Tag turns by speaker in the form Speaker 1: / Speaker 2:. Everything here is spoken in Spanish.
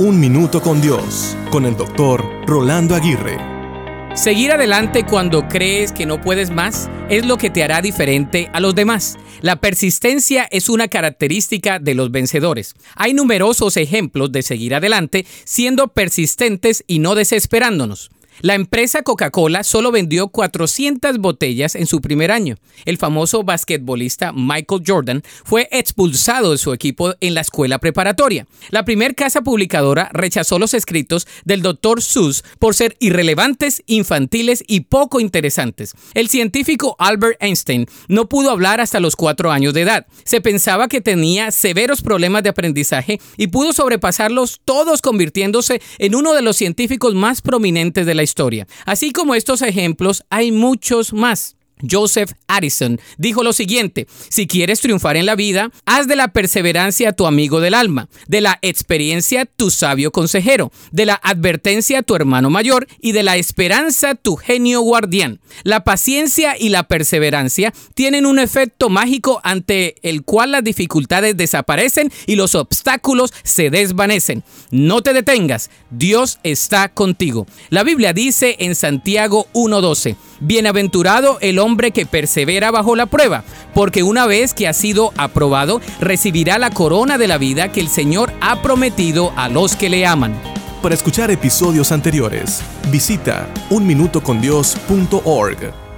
Speaker 1: Un Minuto con Dios, con el doctor Rolando Aguirre.
Speaker 2: Seguir adelante cuando crees que no puedes más es lo que te hará diferente a los demás. La persistencia es una característica de los vencedores. Hay numerosos ejemplos de seguir adelante siendo persistentes y no desesperándonos. La empresa Coca-Cola solo vendió 400 botellas en su primer año. El famoso basquetbolista Michael Jordan fue expulsado de su equipo en la escuela preparatoria. La primer casa publicadora rechazó los escritos del Dr. Seuss por ser irrelevantes, infantiles y poco interesantes. El científico Albert Einstein no pudo hablar hasta los cuatro años de edad. Se pensaba que tenía severos problemas de aprendizaje y pudo sobrepasarlos todos convirtiéndose en uno de los científicos más prominentes de la historia historia. Así como estos ejemplos, hay muchos más. Joseph Addison dijo lo siguiente, si quieres triunfar en la vida, haz de la perseverancia tu amigo del alma, de la experiencia tu sabio consejero, de la advertencia tu hermano mayor y de la esperanza tu genio guardián. La paciencia y la perseverancia tienen un efecto mágico ante el cual las dificultades desaparecen y los obstáculos se desvanecen. No te detengas, Dios está contigo. La Biblia dice en Santiago 1.12, Bienaventurado el hombre que persevera bajo la prueba, porque una vez que ha sido aprobado, recibirá la corona de la vida que el Señor ha prometido a los que le aman.
Speaker 1: Para escuchar episodios anteriores, visita unminutocondios.org.